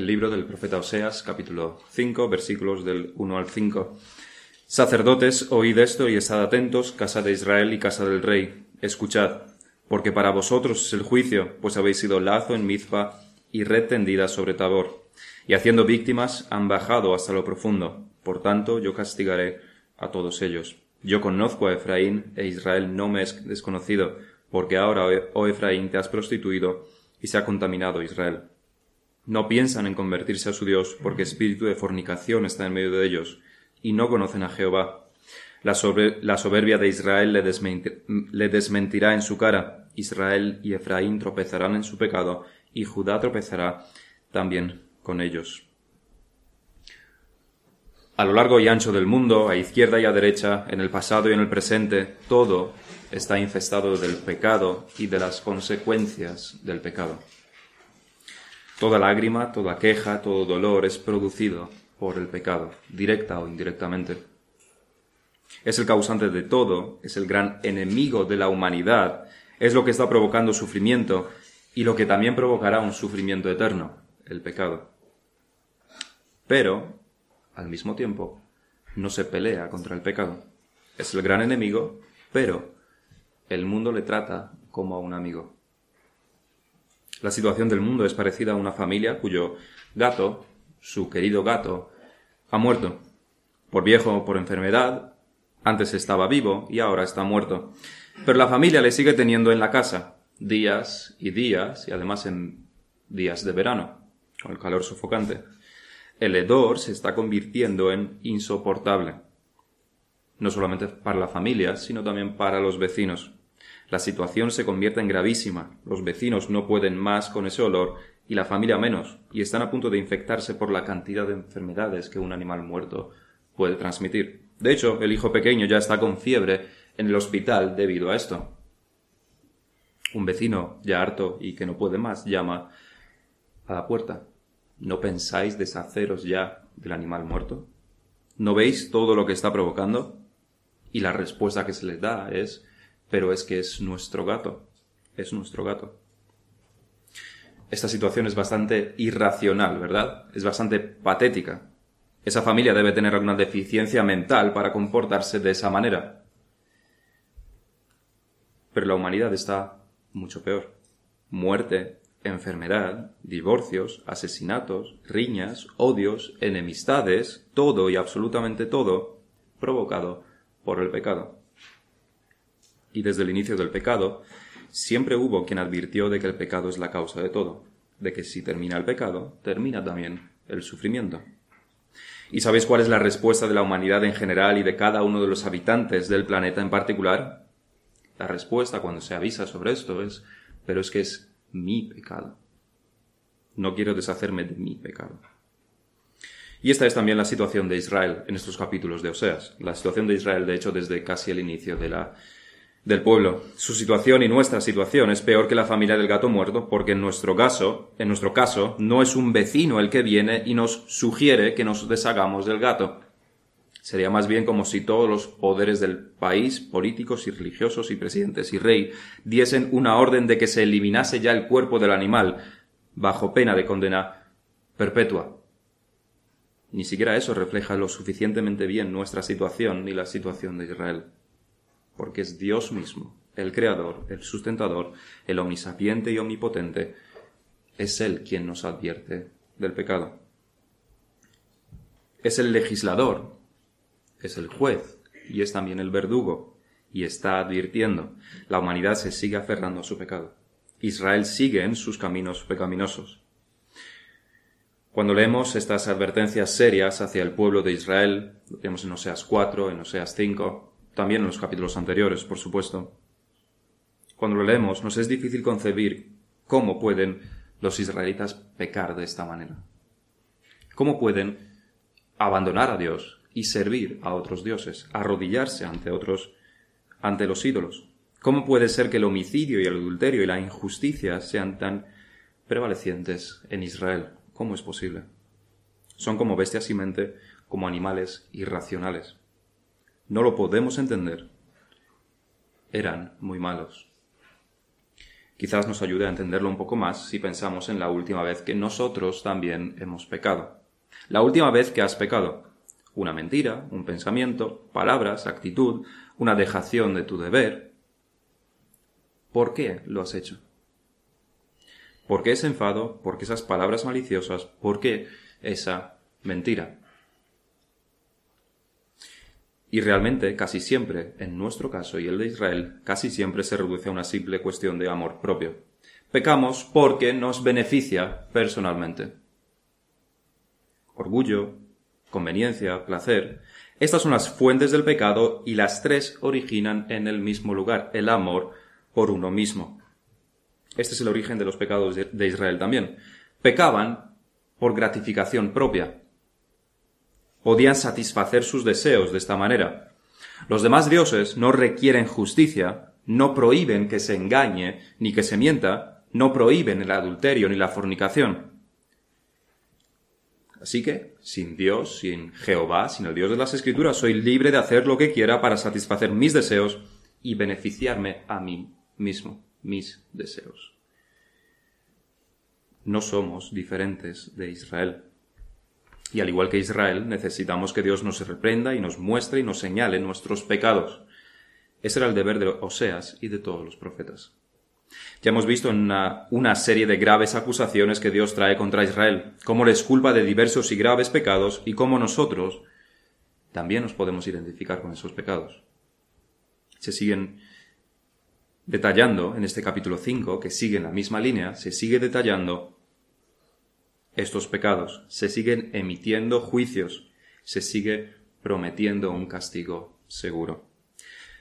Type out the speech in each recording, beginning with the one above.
el libro del profeta Oseas, capítulo 5, versículos del 1 al 5. Sacerdotes, oíd esto y estad atentos, casa de Israel y casa del rey. Escuchad, porque para vosotros es el juicio, pues habéis sido lazo en Mizpa y red tendida sobre Tabor. Y haciendo víctimas han bajado hasta lo profundo. Por tanto, yo castigaré a todos ellos. Yo conozco a Efraín, e Israel no me es desconocido, porque ahora, oh Efraín, te has prostituido y se ha contaminado Israel. No piensan en convertirse a su Dios, porque espíritu de fornicación está en medio de ellos, y no conocen a Jehová. La, soberbia de Israel le, le desmentirá en su cara. Israel y Efraín tropezarán en su pecado, y Judá tropezará también con ellos. A lo largo y ancho del mundo, a izquierda y a derecha, en el pasado y en el presente, todo está infestado del pecado y de las consecuencias del pecado. Toda lágrima, toda queja, todo dolor es producido por el pecado, directa o indirectamente. Es el causante de todo, es el gran enemigo de la humanidad, es lo que está provocando sufrimiento y lo que también provocará un sufrimiento eterno, el pecado. Pero al mismo tiempo, no se pelea contra el pecado. Es el gran enemigo, pero el mundo le trata como a un amigo. La situación del mundo es parecida a una familia cuyo gato, su querido gato, ha muerto. Por viejo o por enfermedad, antes estaba vivo y ahora está muerto. Pero la familia le sigue teniendo en la casa, días y días, y además en días de verano, con el calor sofocante el hedor se está convirtiendo en insoportable. No solamente para la familia, sino también para los vecinos. La situación se convierte en gravísima. Los vecinos no pueden más con ese olor y la familia menos, y están a punto de infectarse por la cantidad de enfermedades que un animal muerto puede transmitir. De hecho, el hijo pequeño ya está con fiebre en el hospital debido a esto. Un vecino, ya harto y que no puede más, llama a la puerta. ¿No pensáis deshaceros ya del animal muerto? ¿No veis todo lo que está provocando? Y la respuesta que se les da es, pero es que es nuestro gato, es nuestro gato. Esta situación es bastante irracional, ¿verdad? Es bastante patética. Esa familia debe tener alguna deficiencia mental para comportarse de esa manera. Pero la humanidad está mucho peor. Muerte, enfermedad, divorcios, asesinatos, riñas, odios, enemistades, todo y absolutamente todo provocado por el pecado. Y desde el inicio del pecado, siempre hubo quien advirtió de que el pecado es la causa de todo, de que si termina el pecado, termina también el sufrimiento. ¿Y sabéis cuál es la respuesta de la humanidad en general y de cada uno de los habitantes del planeta en particular? La respuesta cuando se avisa sobre esto es, pero es que es mi pecado. No quiero deshacerme de mi pecado. Y esta es también la situación de Israel en estos capítulos de Oseas. La situación de Israel, de hecho, desde casi el inicio de la, del pueblo. Su situación y nuestra situación es peor que la familia del gato muerto, porque en nuestro caso, en nuestro caso, no es un vecino el que viene y nos sugiere que nos deshagamos del gato. Sería más bien como si todos los poderes del país, políticos y religiosos y presidentes y rey, diesen una orden de que se eliminase ya el cuerpo del animal, bajo pena de condena perpetua. Ni siquiera eso refleja lo suficientemente bien nuestra situación ni la situación de Israel. Porque es Dios mismo, el Creador, el sustentador, el omnisapiente y omnipotente, es Él quien nos advierte del pecado. Es el legislador es el juez y es también el verdugo y está advirtiendo. La humanidad se sigue aferrando a su pecado. Israel sigue en sus caminos pecaminosos. Cuando leemos estas advertencias serias hacia el pueblo de Israel, lo vemos en Oseas 4, en Oseas 5, también en los capítulos anteriores, por supuesto. Cuando lo leemos, nos es difícil concebir cómo pueden los israelitas pecar de esta manera. ¿Cómo pueden abandonar a Dios y servir a otros dioses, arrodillarse ante otros, ante los ídolos. ¿Cómo puede ser que el homicidio y el adulterio y la injusticia sean tan prevalecientes en Israel? ¿Cómo es posible? Son como bestias y mente, como animales irracionales. No lo podemos entender. Eran muy malos. Quizás nos ayude a entenderlo un poco más si pensamos en la última vez que nosotros también hemos pecado. La última vez que has pecado. Una mentira, un pensamiento, palabras, actitud, una dejación de tu deber. ¿Por qué lo has hecho? ¿Por qué ese enfado? ¿Por qué esas palabras maliciosas? ¿Por qué esa mentira? Y realmente, casi siempre, en nuestro caso y el de Israel, casi siempre se reduce a una simple cuestión de amor propio. Pecamos porque nos beneficia personalmente. Orgullo, conveniencia, placer. Estas son las fuentes del pecado y las tres originan en el mismo lugar, el amor por uno mismo. Este es el origen de los pecados de Israel también. Pecaban por gratificación propia, podían satisfacer sus deseos de esta manera. Los demás dioses no requieren justicia, no prohíben que se engañe ni que se mienta, no prohíben el adulterio ni la fornicación. Así que, sin Dios, sin Jehová, sin el Dios de las Escrituras, soy libre de hacer lo que quiera para satisfacer mis deseos y beneficiarme a mí mismo, mis deseos. No somos diferentes de Israel. Y al igual que Israel, necesitamos que Dios nos reprenda y nos muestre y nos señale nuestros pecados. Ese era el deber de Oseas y de todos los profetas. Ya hemos visto en una, una, serie de graves acusaciones que Dios trae contra Israel, cómo les culpa de diversos y graves pecados y cómo nosotros también nos podemos identificar con esos pecados. Se siguen detallando en este capítulo 5, que sigue en la misma línea, se sigue detallando estos pecados, se siguen emitiendo juicios, se sigue prometiendo un castigo seguro.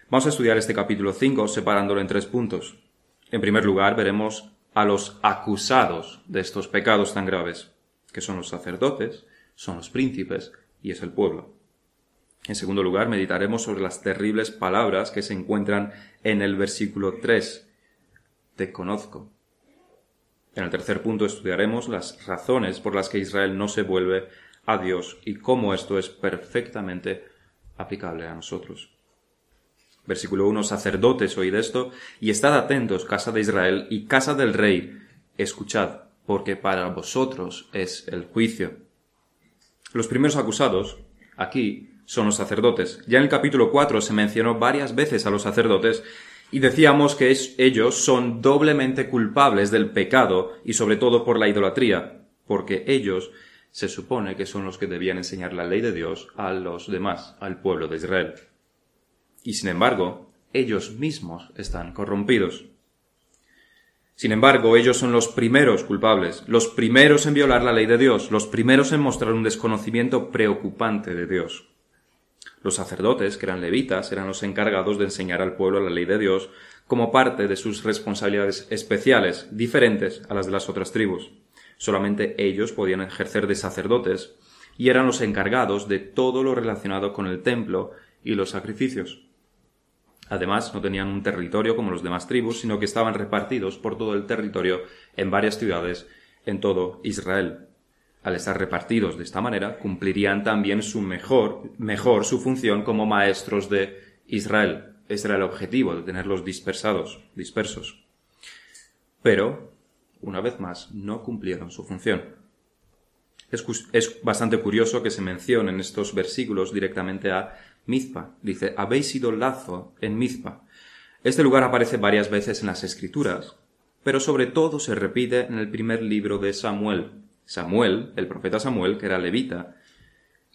Vamos a estudiar este capítulo 5 separándolo en tres puntos. En primer lugar, veremos a los acusados de estos pecados tan graves, que son los sacerdotes, son los príncipes y es el pueblo. En segundo lugar, meditaremos sobre las terribles palabras que se encuentran en el versículo 3. Te conozco. En el tercer punto estudiaremos las razones por las que Israel no se vuelve a Dios y cómo esto es perfectamente aplicable a nosotros. Versículo 1. Sacerdotes, oíd esto, y estad atentos, casa de Israel y casa del rey, escuchad, porque para vosotros es el juicio. Los primeros acusados, aquí, son los sacerdotes. Ya en el capítulo 4 se mencionó varias veces a los sacerdotes y decíamos que ellos son doblemente culpables del pecado y sobre todo por la idolatría, porque ellos se supone que son los que debían enseñar la ley de Dios a los demás, al pueblo de Israel. Y sin embargo, ellos mismos están corrompidos. Sin embargo, ellos son los primeros culpables, los primeros en violar la ley de Dios, los primeros en mostrar un desconocimiento preocupante de Dios. Los sacerdotes, que eran levitas, eran los encargados de enseñar al pueblo la ley de Dios como parte de sus responsabilidades especiales, diferentes a las de las otras tribus. Solamente ellos podían ejercer de sacerdotes y eran los encargados de todo lo relacionado con el templo y los sacrificios. Además, no tenían un territorio como los demás tribus, sino que estaban repartidos por todo el territorio en varias ciudades en todo Israel al estar repartidos de esta manera, cumplirían también su mejor, mejor su función como maestros de Israel. Este era el objetivo, de tenerlos dispersados, dispersos. Pero, una vez más, no cumplieron su función. Es, es bastante curioso que se mencione en estos versículos directamente a Mizpa. Dice, habéis sido lazo en Mizpa. Este lugar aparece varias veces en las Escrituras, pero sobre todo se repite en el primer libro de Samuel, Samuel, el profeta Samuel, que era levita,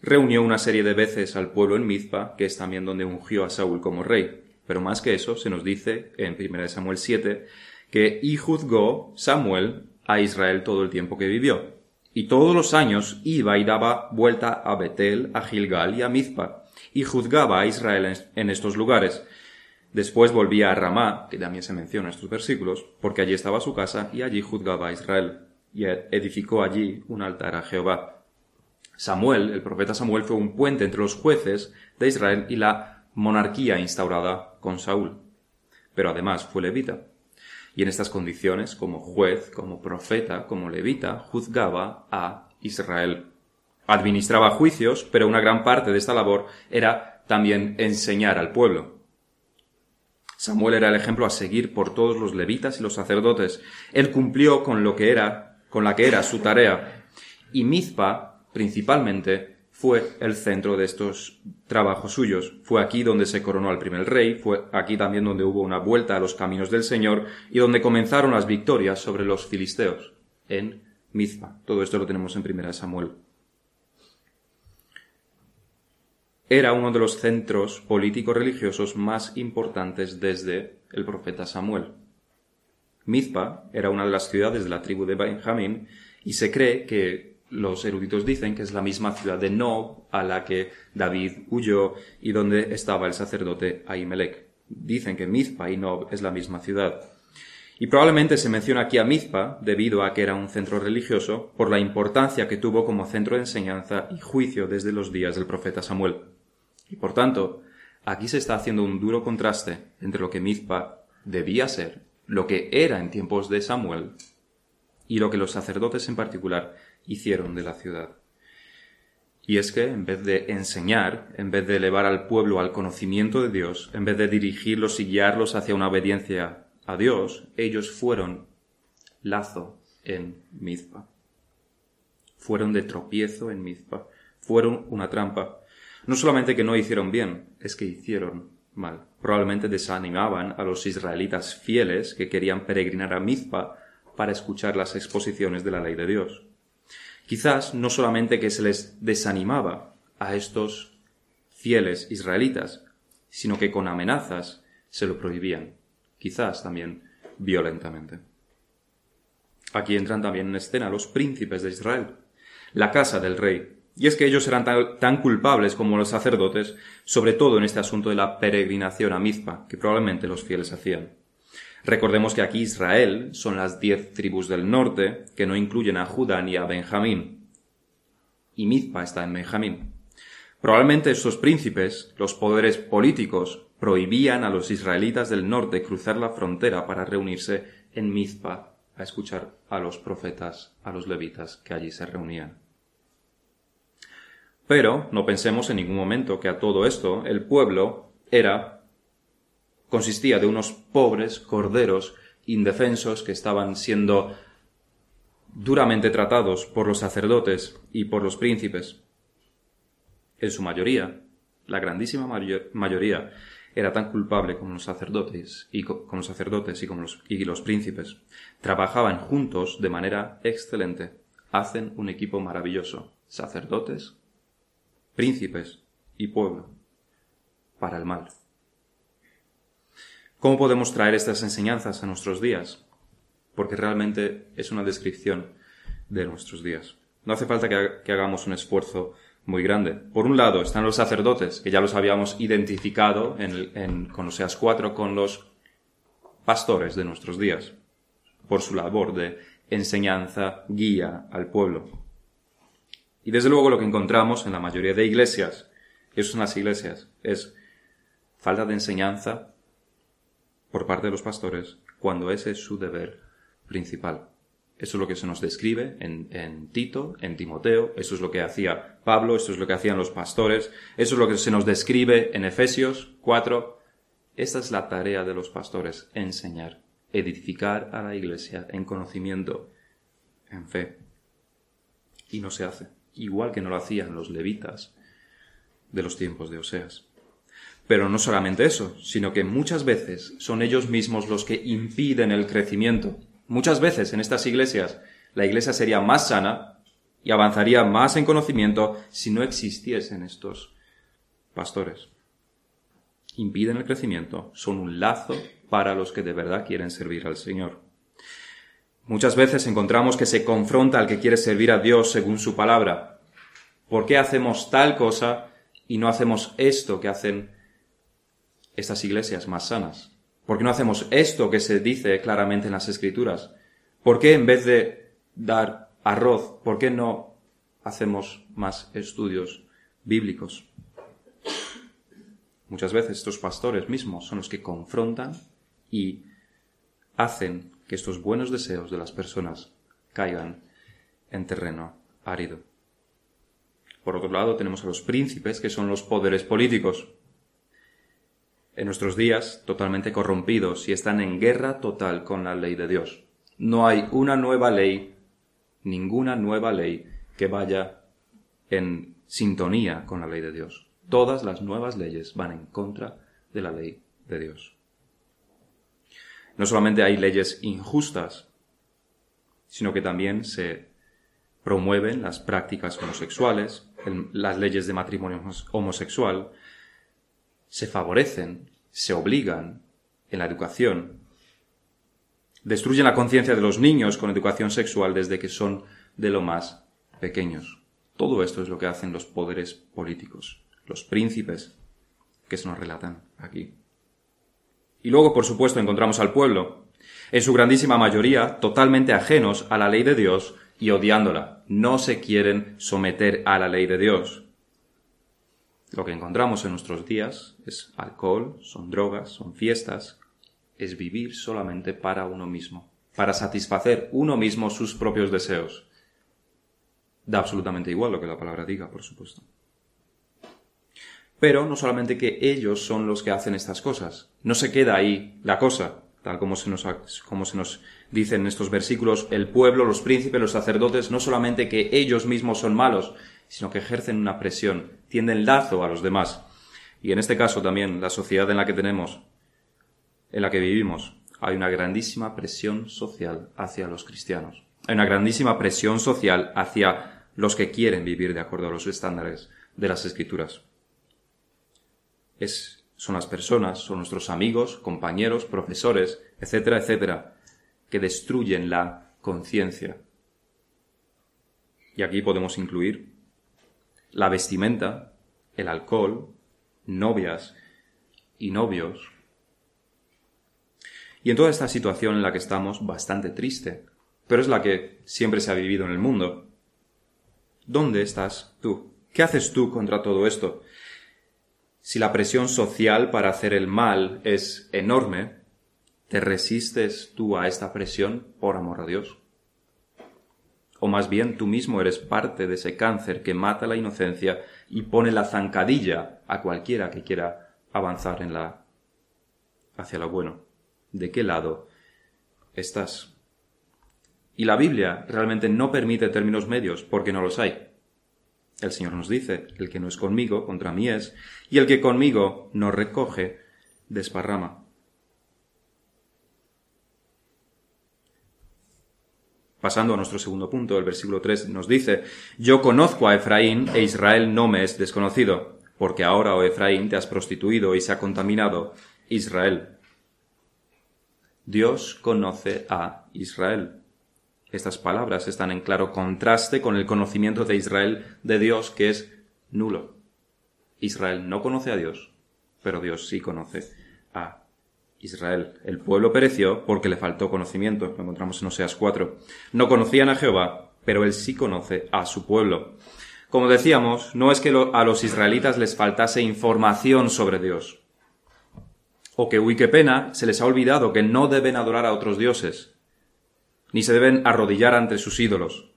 reunió una serie de veces al pueblo en Mizpa, que es también donde ungió a Saúl como rey. Pero más que eso, se nos dice en 1 Samuel 7 que y juzgó Samuel a Israel todo el tiempo que vivió. Y todos los años iba y daba vuelta a Betel, a Gilgal y a Mizpa, y juzgaba a Israel en estos lugares. Después volvía a Ramá, que también se menciona en estos versículos, porque allí estaba su casa y allí juzgaba a Israel y edificó allí un altar a Jehová. Samuel, el profeta Samuel, fue un puente entre los jueces de Israel y la monarquía instaurada con Saúl. Pero además fue levita. Y en estas condiciones, como juez, como profeta, como levita, juzgaba a Israel. Administraba juicios, pero una gran parte de esta labor era también enseñar al pueblo. Samuel era el ejemplo a seguir por todos los levitas y los sacerdotes. Él cumplió con lo que era, con la que era su tarea. Y Mizpa, principalmente, fue el centro de estos trabajos suyos. Fue aquí donde se coronó al primer rey, fue aquí también donde hubo una vuelta a los caminos del Señor y donde comenzaron las victorias sobre los filisteos, en Mizpa. Todo esto lo tenemos en primera Samuel. era uno de los centros políticos religiosos más importantes desde el profeta Samuel. Mizpa era una de las ciudades de la tribu de Benjamín y se cree que los eruditos dicen que es la misma ciudad de Nob a la que David huyó y donde estaba el sacerdote Ahimelech. Dicen que Mizpa y Nob es la misma ciudad. Y probablemente se menciona aquí a Mizpa debido a que era un centro religioso por la importancia que tuvo como centro de enseñanza y juicio desde los días del profeta Samuel. Y por tanto, aquí se está haciendo un duro contraste entre lo que Mizpa debía ser, lo que era en tiempos de Samuel, y lo que los sacerdotes en particular hicieron de la ciudad. Y es que en vez de enseñar, en vez de elevar al pueblo al conocimiento de Dios, en vez de dirigirlos y guiarlos hacia una obediencia a Dios, ellos fueron lazo en Mizpa. Fueron de tropiezo en Mizpa. Fueron una trampa. No solamente que no hicieron bien, es que hicieron mal. Probablemente desanimaban a los israelitas fieles que querían peregrinar a Mizpa para escuchar las exposiciones de la ley de Dios. Quizás no solamente que se les desanimaba a estos fieles israelitas, sino que con amenazas se lo prohibían, quizás también violentamente. Aquí entran también en escena los príncipes de Israel, la casa del rey, y es que ellos eran tan, culpables como los sacerdotes, sobre todo en este asunto de la peregrinación a Mizpa, que probablemente los fieles hacían. Recordemos que aquí Israel son las diez tribus del norte, que no incluyen a Judá ni a Benjamín. Y Mizpa está en Benjamín. Probablemente estos príncipes, los poderes políticos, prohibían a los israelitas del norte cruzar la frontera para reunirse en Mizpa a escuchar a los profetas, a los levitas que allí se reunían. Pero no pensemos en ningún momento que a todo esto el pueblo era consistía de unos pobres corderos indefensos que estaban siendo duramente tratados por los sacerdotes y por los príncipes. En su mayoría, la grandísima mayoría, era tan culpable como los sacerdotes y como los sacerdotes y como los, y los príncipes. Trabajaban juntos de manera excelente. Hacen un equipo maravilloso. Sacerdotes príncipes y pueblo para el mal. ¿Cómo podemos traer estas enseñanzas a nuestros días? Porque realmente es una descripción de nuestros días. No hace falta que, hagamos un esfuerzo muy grande. Por un lado están los sacerdotes, que ya los habíamos identificado en, en Conoseas 4 con los pastores de nuestros días, por su labor de enseñanza, guía al pueblo. Y desde luego lo que encontramos en la mayoría de iglesias, eso son las iglesias, es falta de enseñanza por parte de los pastores cuando ese es su deber principal. Eso es lo que se nos describe en, en, Tito, en Timoteo, eso es lo que hacía Pablo, eso es lo que hacían los pastores, eso es lo que se nos describe en Efesios 4. Esta es la tarea de los pastores, enseñar, edificar a la iglesia en conocimiento, en fe. Y no se hace igual que no lo hacían los levitas de los tiempos de Oseas. Pero no solamente eso, sino que muchas veces son ellos mismos los que impiden el crecimiento. Muchas veces en estas iglesias la iglesia sería más sana y avanzaría más en conocimiento si no existiesen estos pastores. Impiden el crecimiento, son un lazo para los que de verdad quieren servir al Señor. Muchas veces encontramos que se confronta al que quiere servir a Dios según su palabra. ¿Por qué hacemos tal cosa y no hacemos esto que hacen estas iglesias más sanas? ¿Por qué no hacemos esto que se dice claramente en las escrituras? ¿Por qué en vez de dar arroz, por qué no hacemos más estudios bíblicos? Muchas veces estos pastores mismos son los que confrontan y hacen que estos buenos deseos de las personas caigan en terreno árido. Por otro lado, tenemos a los príncipes, que son los poderes políticos. en nuestros días totalmente corrompidos y están en guerra total con la ley de Dios. No hay una nueva ley, ninguna nueva ley que vaya en sintonía con la ley de Dios. Todas las nuevas leyes van en contra de la ley de Dios. No solamente hay leyes injustas, sino que también se promueven las prácticas homosexuales, las leyes de matrimonio homosexual, se favorecen, se obligan en la educación, destruyen la conciencia de los niños con educación sexual desde que son de lo más pequeños. Todo esto es lo que hacen los poderes políticos, los príncipes que se nos relatan aquí. Y luego, por supuesto, encontramos al pueblo, en su grandísima mayoría totalmente ajenos a la ley de Dios y odiándola. No se quieren someter a la ley de Dios. Lo que encontramos en nuestros días es alcohol, son drogas, son fiestas, es vivir solamente para uno mismo, para satisfacer uno mismo sus propios deseos. Da absolutamente igual lo que la palabra diga, por supuesto. Pero no solamente que ellos son los que hacen estas cosas, no se queda ahí la cosa, tal como se nos, como se nos dice en estos versículos, el pueblo, los príncipes, los sacerdotes, no solamente que ellos mismos son malos, sino que ejercen una presión, tienden lazo a los demás. Y en este caso también, la sociedad en la que tenemos, en la que vivimos, hay una grandísima presión social hacia los cristianos. Hay una grandísima presión social hacia los que quieren vivir de acuerdo a los estándares de las escrituras. Son las personas, son nuestros amigos, compañeros, profesores, etcétera, etcétera, que destruyen la conciencia. Y aquí podemos incluir la vestimenta, el alcohol, novias y novios. Y en toda esta situación en la que estamos, bastante triste, pero es la que siempre se ha vivido en el mundo, ¿Dónde estás tú? ¿Qué haces tú contra todo esto? Si la presión social para hacer el mal es enorme, ¿te resistes tú a esta presión por amor a Dios? O más bien tú mismo eres parte de ese cáncer que mata la inocencia y pone la zancadilla a cualquiera que quiera avanzar en la hacia lo bueno. ¿De qué lado estás? Y la Biblia realmente no permite términos medios porque no los hay. El Señor nos dice, el que no es conmigo, contra mí es, y el que conmigo no recoge, desparrama. Pasando a nuestro segundo punto, el versículo 3 nos dice, Yo conozco a Efraín e Israel no me es desconocido, porque ahora, oh Efraín, te has prostituido y se ha contaminado Israel. Dios conoce a Israel. Estas palabras están en claro contraste con el conocimiento de Israel de Dios que es nulo. Israel no conoce a Dios, pero Dios sí conoce a Israel. El pueblo pereció porque le faltó conocimiento. Lo encontramos en Oseas 4. No conocían a Jehová, pero él sí conoce a su pueblo. Como decíamos, no es que a los israelitas les faltase información sobre Dios. O que, uy, qué pena, se les ha olvidado que no deben adorar a otros dioses ni se deben arrodillar ante sus ídolos.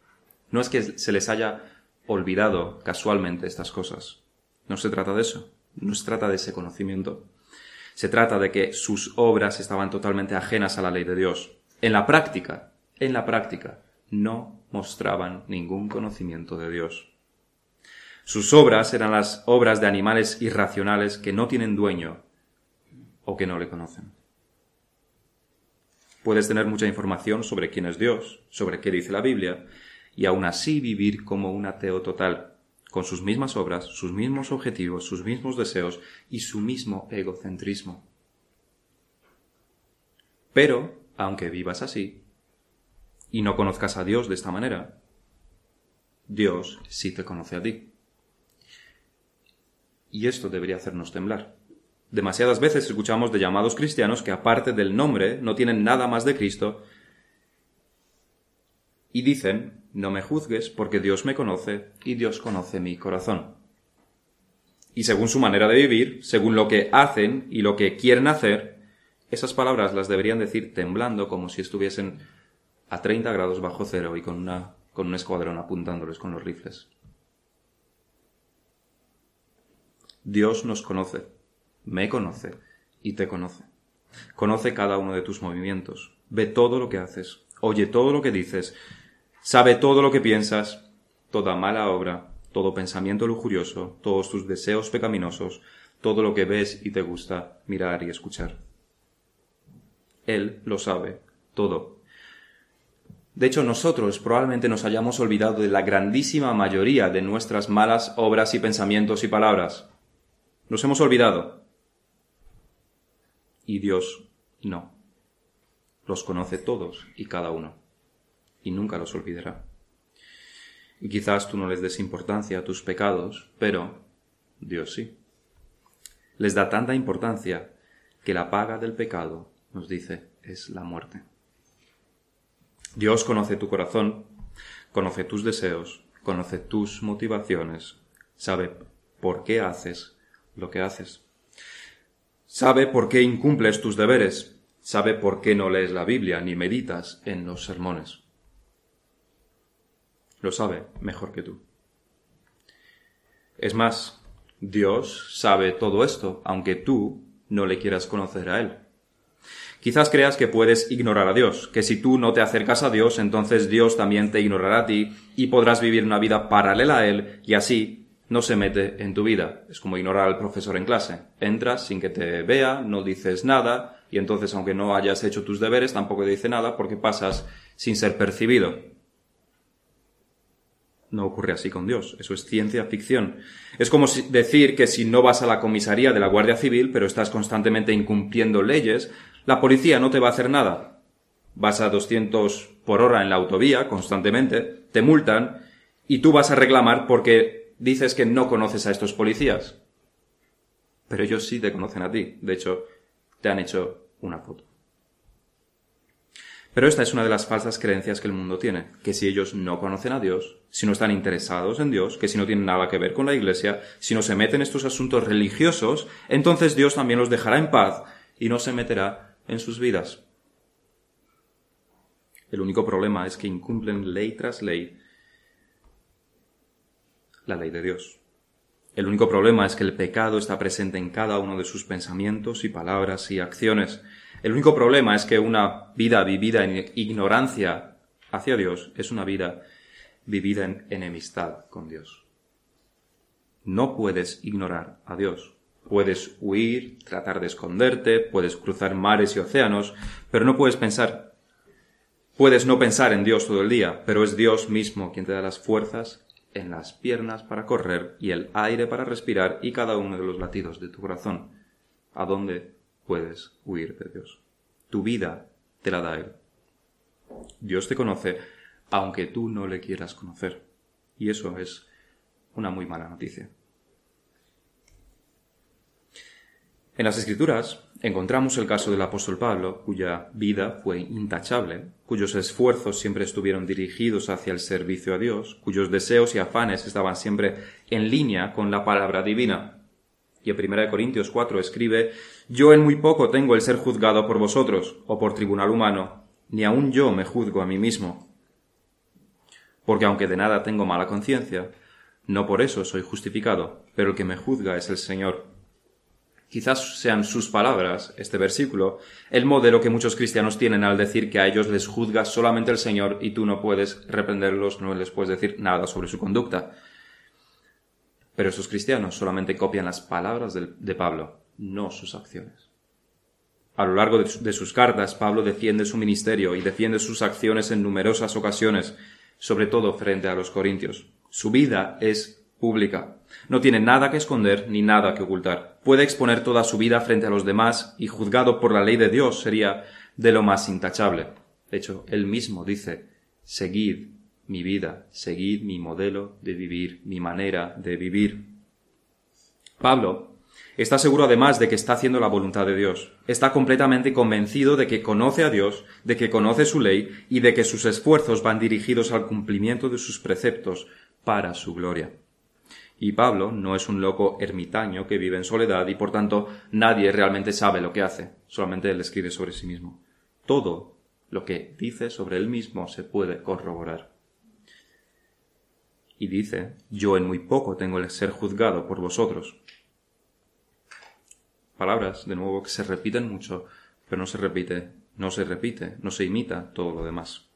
No es que se les haya olvidado casualmente estas cosas. No se trata de eso. No se trata de ese conocimiento. Se trata de que sus obras estaban totalmente ajenas a la ley de Dios. En la práctica, en la práctica, no mostraban ningún conocimiento de Dios. Sus obras eran las obras de animales irracionales que no tienen dueño o que no le conocen. Puedes tener mucha información sobre quién es Dios, sobre qué dice la Biblia, y aún así vivir como un ateo total, con sus mismas obras, sus mismos objetivos, sus mismos deseos y su mismo egocentrismo. Pero, aunque vivas así, y no conozcas a Dios de esta manera, Dios sí te conoce a ti. Y esto debería hacernos temblar. Demasiadas veces escuchamos de llamados cristianos que aparte del nombre no tienen nada más de Cristo y dicen, no me juzgues porque Dios me conoce y Dios conoce mi corazón. Y según su manera de vivir, según lo que hacen y lo que quieren hacer, esas palabras las deberían decir temblando como si estuviesen a 30 grados bajo cero y con, una, con un escuadrón apuntándoles con los rifles. Dios nos conoce me conoce y te conoce. Conoce cada uno de tus movimientos, ve todo lo que haces, oye todo lo que dices, sabe todo lo que piensas, toda mala obra, todo pensamiento lujurioso, todos tus deseos pecaminosos, todo lo que ves y te gusta mirar y escuchar. Él lo sabe todo. De hecho, nosotros probablemente nos hayamos olvidado de la grandísima mayoría de nuestras malas obras y pensamientos y palabras. Nos hemos olvidado. Y Dios no. Los conoce todos y cada uno. Y nunca los olvidará. Y quizás tú no les des importancia a tus pecados, pero Dios sí. Les da tanta importancia que la paga del pecado, nos dice, es la muerte. Dios conoce tu corazón, conoce tus deseos, conoce tus motivaciones, sabe por qué haces lo que haces. Sabe por qué incumples tus deberes, sabe por qué no lees la Biblia ni meditas en los sermones. Lo sabe mejor que tú. Es más, Dios sabe todo esto, aunque tú no le quieras conocer a Él. Quizás creas que puedes ignorar a Dios, que si tú no te acercas a Dios, entonces Dios también te ignorará a ti y podrás vivir una vida paralela a Él y así no se mete en tu vida. Es como ignorar al profesor en clase. Entras sin que te vea, no dices nada y entonces aunque no hayas hecho tus deberes tampoco te dice nada porque pasas sin ser percibido. No ocurre así con Dios, eso es ciencia ficción. Es como decir que si no vas a la comisaría de la Guardia Civil, pero estás constantemente incumpliendo leyes, la policía no te va a hacer nada. Vas a 200 por hora en la autovía constantemente, te multan y tú vas a reclamar porque dices que no conoces a estos policías. Pero ellos sí te conocen a ti. De hecho, te han hecho una foto. Pero esta es una de las falsas creencias que el mundo tiene, que si ellos no conocen a Dios, si no están interesados en Dios, que si no tienen nada que ver con la Iglesia, si no se meten en estos asuntos religiosos, entonces Dios también los dejará en paz y no se meterá en sus vidas. El único problema es que incumplen ley tras ley la ley de Dios. El único problema es que el pecado está presente en cada uno de sus pensamientos y palabras y acciones. El único problema es que una vida vivida en ignorancia hacia Dios es una vida vivida en enemistad con Dios. No puedes ignorar a Dios. Puedes huir, tratar de esconderte, puedes cruzar mares y océanos, pero no puedes pensar. Puedes no pensar en Dios todo el día, pero es Dios mismo quien te da las fuerzas en las piernas para correr y el aire para respirar y cada uno de los latidos de tu corazón. ¿A dónde puedes huir de Dios? Tu vida te la da Él. Dios te conoce aunque tú no le quieras conocer. Y eso es una muy mala noticia. En las Escrituras encontramos el caso del apóstol Pablo, cuya vida fue intachable, cuyos esfuerzos siempre estuvieron dirigidos hacia el servicio a Dios, cuyos deseos y afanes estaban siempre en línea con la palabra divina. Y en 1 Corintios 4 escribe, Yo en muy poco tengo el ser juzgado por vosotros, o por tribunal humano, ni aun yo me juzgo a mí mismo. Porque aunque de nada tengo mala conciencia, no por eso soy justificado, pero el que me juzga es el Señor quizás sean sus palabras, este versículo, el modelo que muchos cristianos tienen al decir que a ellos les juzga solamente el Señor y tú no puedes reprenderlos, no les puedes decir nada sobre su conducta. Pero esos cristianos solamente copian las palabras de, Pablo, no sus acciones. A lo largo de sus cartas, Pablo defiende su ministerio y defiende sus acciones en numerosas ocasiones, sobre todo frente a los corintios. Su vida es pública. No tiene nada que esconder ni nada que ocultar. Puede exponer toda su vida frente a los demás y juzgado por la ley de Dios sería de lo más intachable. De hecho, él mismo dice, seguid mi vida, seguid mi modelo de vivir, mi manera de vivir. Pablo está seguro además de que está haciendo la voluntad de Dios. Está completamente convencido de que conoce a Dios, de que conoce su ley y de que sus esfuerzos van dirigidos al cumplimiento de sus preceptos para su gloria. Y Pablo no es un loco ermitaño que vive en soledad y por tanto nadie realmente sabe lo que hace, solamente él escribe sobre sí mismo. Todo lo que dice sobre él mismo se puede corroborar. Y dice, yo en muy poco tengo el ser juzgado por vosotros. palabras, de nuevo, que se repiten mucho, pero no se repite, no se repite, no se imita todo lo demás.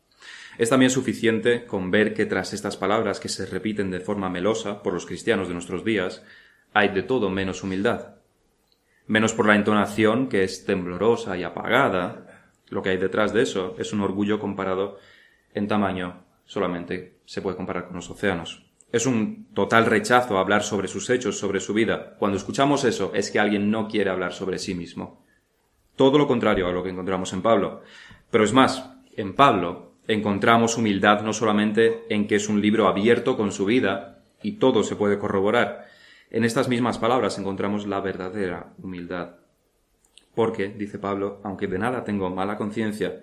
Es también suficiente con ver que tras estas palabras que se repiten de forma melosa por los cristianos de nuestros días, hay de todo menos humildad. Menos por la entonación, que es temblorosa y apagada, lo que hay detrás de eso es un orgullo comparado en tamaño, solamente se puede comparar con los océanos. Es un total rechazo a hablar sobre sus hechos, sobre su vida. Cuando escuchamos eso es que alguien no quiere hablar sobre sí mismo. Todo lo contrario a lo que encontramos en Pablo. Pero es más, en Pablo encontramos humildad no solamente en que es un libro abierto con su vida y todo se puede corroborar. En estas mismas palabras encontramos la verdadera humildad. Porque, dice Pablo, aunque de nada tengo mala conciencia,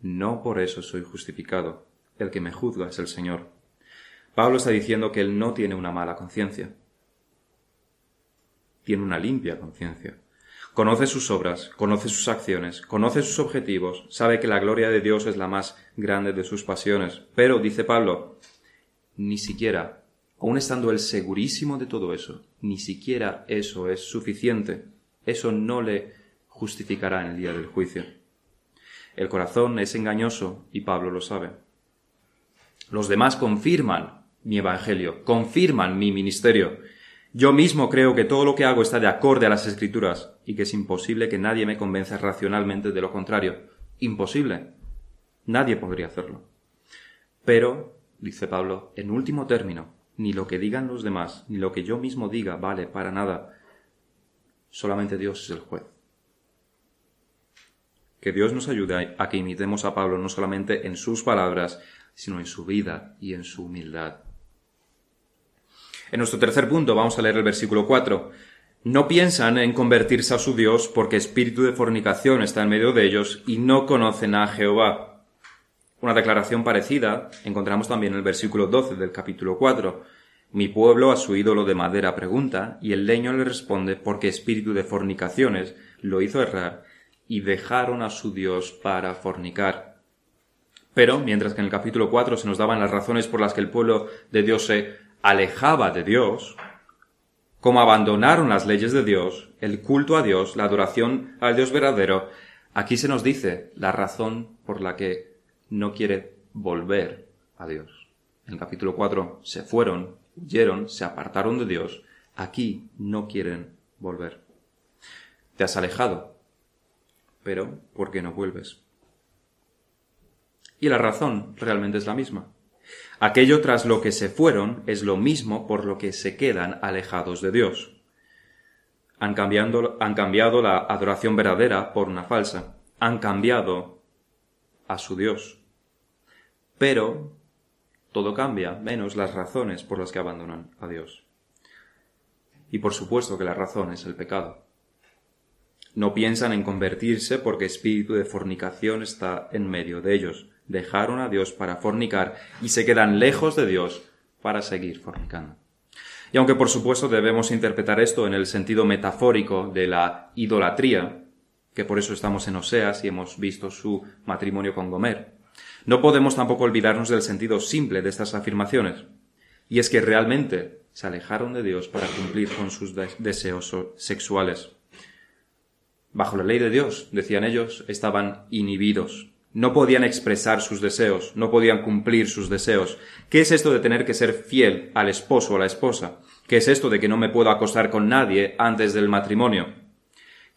no por eso soy justificado. El que me juzga es el Señor. Pablo está diciendo que él no tiene una mala conciencia. Tiene una limpia conciencia. Conoce sus obras, conoce sus acciones, conoce sus objetivos, sabe que la gloria de Dios es la más grande de sus pasiones. Pero, dice Pablo, ni siquiera, aun estando él segurísimo de todo eso, ni siquiera eso es suficiente. Eso no le justificará en el día del juicio. El corazón es engañoso y Pablo lo sabe. Los demás confirman mi evangelio, confirman mi ministerio. Yo mismo creo que todo lo que hago está de acorde a las escrituras y que es imposible que nadie me convenza racionalmente de lo contrario. Imposible. Nadie podría hacerlo. Pero, dice Pablo, en último término, ni lo que digan los demás, ni lo que yo mismo diga vale para nada. Solamente Dios es el juez. Que Dios nos ayude a que imitemos a Pablo no solamente en sus palabras, sino en su vida y en su humildad. En nuestro tercer punto vamos a leer el versículo 4. No piensan en convertirse a su Dios porque espíritu de fornicación está en medio de ellos y no conocen a Jehová. Una declaración parecida encontramos también en el versículo 12 del capítulo 4. Mi pueblo a su ídolo de madera pregunta y el leño le responde porque espíritu de fornicaciones lo hizo errar y dejaron a su Dios para fornicar. Pero, mientras que en el capítulo 4 se nos daban las razones por las que el pueblo de Dios se alejaba de Dios, como abandonaron las leyes de Dios, el culto a Dios, la adoración al Dios verdadero, aquí se nos dice la razón por la que no quiere volver a Dios. En el capítulo 4 se fueron, huyeron, se apartaron de Dios. Aquí no quieren volver. Te has alejado, pero ¿por qué no vuelves? Y la razón realmente es la misma. Aquello tras lo que se fueron es lo mismo por lo que se quedan alejados de Dios. Han, han cambiado la adoración verdadera por una falsa. Han cambiado a su Dios. Pero todo cambia, menos las razones por las que abandonan a Dios. Y por supuesto que la razón es el pecado. No piensan en convertirse porque espíritu de fornicación está en medio de ellos dejaron a Dios para fornicar y se quedan lejos de Dios para seguir fornicando. Y aunque por supuesto debemos interpretar esto en el sentido metafórico de la idolatría, que por eso estamos en Oseas y hemos visto su matrimonio con Gomer, no podemos tampoco olvidarnos del sentido simple de estas afirmaciones, y es que realmente se alejaron de Dios para cumplir con sus deseos sexuales. Bajo la ley de Dios, decían ellos, estaban inhibidos, no podían expresar sus deseos, no podían cumplir sus deseos. ¿Qué es esto de tener que ser fiel al esposo o a la esposa? ¿Qué es esto de que no me puedo acostar con nadie antes del matrimonio?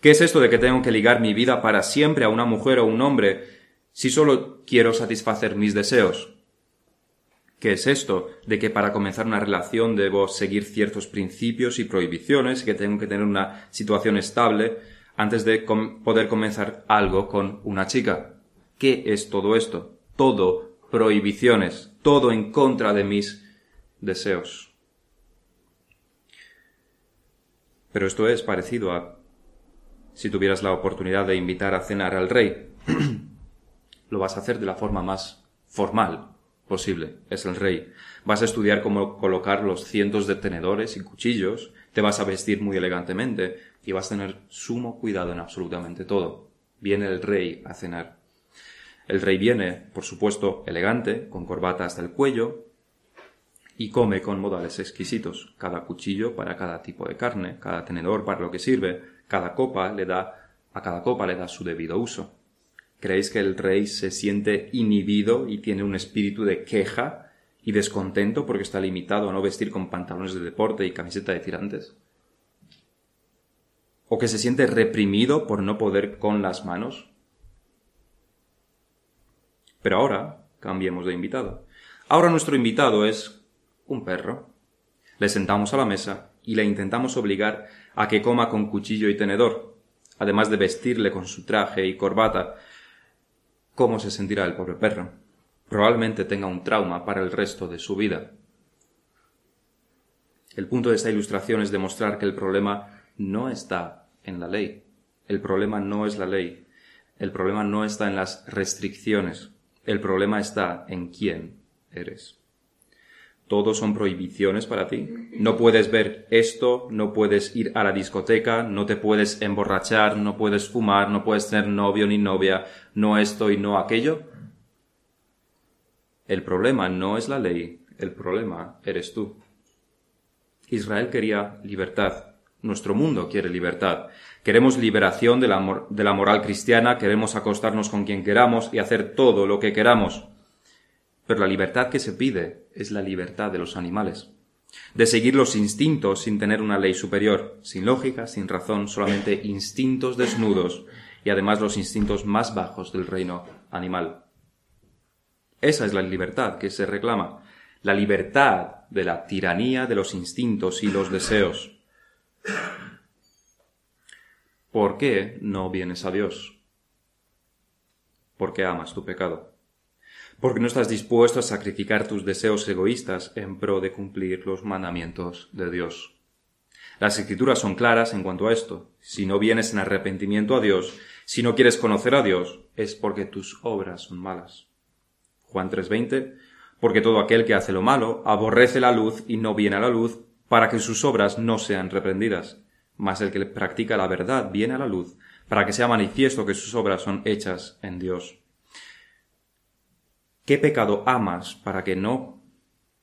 ¿Qué es esto de que tengo que ligar mi vida para siempre a una mujer o un hombre si solo quiero satisfacer mis deseos? ¿Qué es esto de que para comenzar una relación debo seguir ciertos principios y prohibiciones, que tengo que tener una situación estable antes de poder comenzar algo con una chica? ¿Qué es todo esto? Todo prohibiciones, todo en contra de mis deseos. Pero esto es parecido a si tuvieras la oportunidad de invitar a cenar al rey. Lo vas a hacer de la forma más formal posible. Es el rey. Vas a estudiar cómo colocar los cientos de tenedores y cuchillos, te vas a vestir muy elegantemente y vas a tener sumo cuidado en absolutamente todo. Viene el rey a cenar. El rey viene, por supuesto, elegante, con corbata hasta el cuello, y come con modales exquisitos, cada cuchillo para cada tipo de carne, cada tenedor para lo que sirve, Cada copa le da, a cada copa le da su debido uso. ¿Creéis que el rey se siente inhibido y tiene un espíritu de queja y descontento porque está limitado a no vestir con pantalones de deporte y camiseta de tirantes? ¿O que se siente reprimido por no poder con las manos? Pero ahora cambiemos de invitado. Ahora nuestro invitado es un perro. Le sentamos a la mesa y le intentamos obligar a que coma con cuchillo y tenedor, además de vestirle con su traje y corbata. ¿Cómo se sentirá el pobre perro? Probablemente tenga un trauma para el resto de su vida. El punto de esta ilustración es demostrar que el problema no está en la ley. El problema no es la ley. El problema no está en las restricciones. El problema está en quién eres. Todos son prohibiciones para ti. No puedes ver esto, no puedes ir a la discoteca, no te puedes emborrachar, no puedes fumar, no puedes tener novio ni novia, no esto y no aquello. El problema no es la ley, el problema eres tú. Israel quería libertad. Nuestro mundo quiere libertad. Queremos liberación de la, de la, moral cristiana, queremos acostarnos con quien queramos y hacer todo lo que queramos. Pero la libertad que se pide es la libertad de los animales. De seguir los instintos sin tener una ley superior, sin lógica, sin razón, solamente instintos desnudos y además los instintos más bajos del reino animal. Esa es la libertad que se reclama, la libertad de la tiranía de los instintos y los deseos. ¿Por qué no vienes a Dios? Porque amas tu pecado. Porque no estás dispuesto a sacrificar tus deseos egoístas en pro de cumplir los mandamientos de Dios. Las escrituras son claras en cuanto a esto. Si no vienes en arrepentimiento a Dios, si no quieres conocer a Dios, es porque tus obras son malas. Juan 3:20, porque todo aquel que hace lo malo aborrece la luz y no viene a la luz para que sus obras no sean reprendidas. Mas el que practica la verdad viene a la luz, para que sea manifiesto que sus obras son hechas en Dios. ¿Qué pecado amas para que no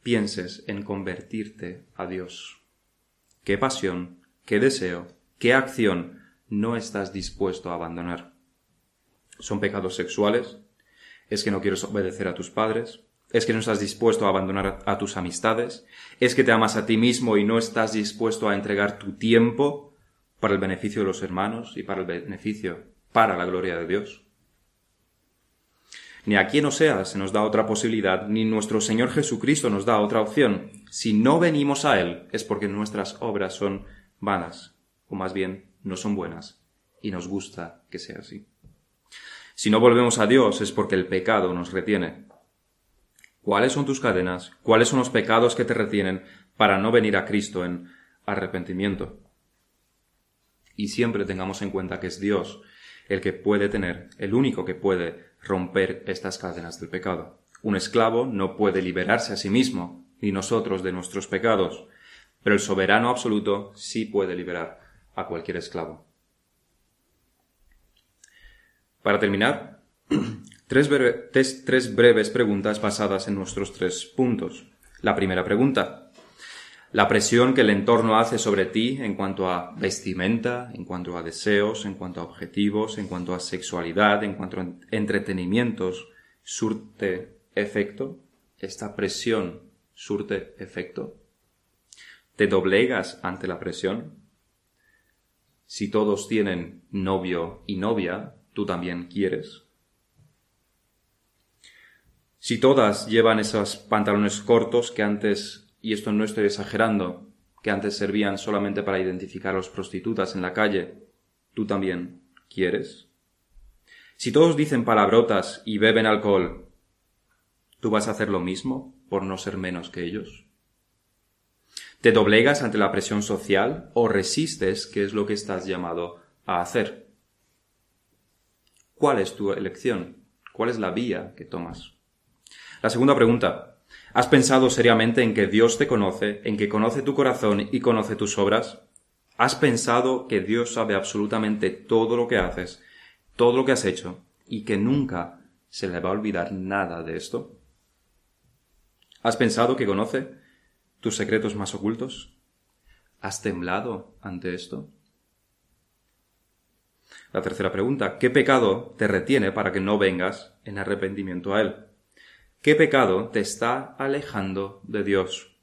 pienses en convertirte a Dios? ¿Qué pasión, qué deseo, qué acción no estás dispuesto a abandonar? ¿Son pecados sexuales? ¿Es que no quieres obedecer a tus padres? Es que no estás dispuesto a abandonar a tus amistades, es que te amas a ti mismo y no estás dispuesto a entregar tu tiempo para el beneficio de los hermanos y para el beneficio, para la gloria de Dios. Ni a quien o sea se nos da otra posibilidad, ni nuestro Señor Jesucristo nos da otra opción. Si no venimos a Él es porque nuestras obras son vanas, o más bien no son buenas, y nos gusta que sea así. Si no volvemos a Dios es porque el pecado nos retiene, ¿Cuáles son tus cadenas? ¿Cuáles son los pecados que te retienen para no venir a Cristo en arrepentimiento? Y siempre tengamos en cuenta que es Dios el que puede tener, el único que puede romper estas cadenas del pecado. Un esclavo no puede liberarse a sí mismo, ni nosotros de nuestros pecados, pero el soberano absoluto sí puede liberar a cualquier esclavo. Para terminar, Tres, tres, breves preguntas basadas en nuestros tres puntos. La primera pregunta. La presión que el entorno hace sobre ti en cuanto a vestimenta, en cuanto a deseos, en cuanto a objetivos, en cuanto a sexualidad, en cuanto a entretenimientos, surte efecto. Esta presión surte efecto. ¿Te doblegas ante la presión? Si todos tienen novio y novia, ¿tú también quieres? Si todas llevan esos pantalones cortos que antes, y esto no estoy exagerando, que antes servían solamente para identificar a los prostitutas en la calle, ¿tú también quieres? Si todos dicen palabrotas y beben alcohol, ¿tú vas a hacer lo mismo por no ser menos que ellos? ¿Te doblegas ante la presión social o resistes qué es lo que estás llamado a hacer? ¿Cuál es tu elección? ¿Cuál es la vía que tomas? La segunda pregunta. ¿Has pensado seriamente en que Dios te conoce, en que conoce tu corazón y conoce tus obras? ¿Has pensado que Dios sabe absolutamente todo lo que haces, todo lo que has hecho, y que nunca se le va a olvidar nada de esto? ¿Has pensado que conoce tus secretos más ocultos? ¿Has temblado ante esto? La tercera pregunta, ¿qué pecado te retiene para que no vengas en arrepentimiento a Él? ¿Qué pecado te está alejando de Dios?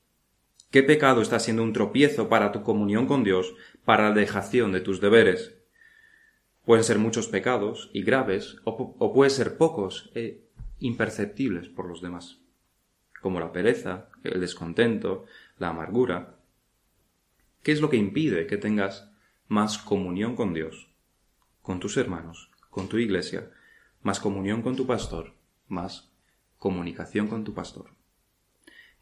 ¿Qué pecado está siendo un tropiezo para tu comunión con Dios, para la dejación de tus deberes? Pueden ser muchos pecados y graves, o, pueden ser pocos e imperceptibles por los demás, como la pereza, el descontento, la amargura. ¿Qué es lo que impide que tengas más comunión con Dios, con tus hermanos, con tu iglesia, más comunión con tu pastor, más comunicación con tu pastor?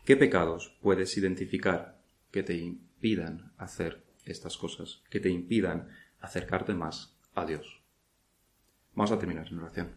¿Qué pecados puedes identificar que te impidan hacer estas cosas, que te impidan acercarte más a Dios? Vamos a terminar en oración.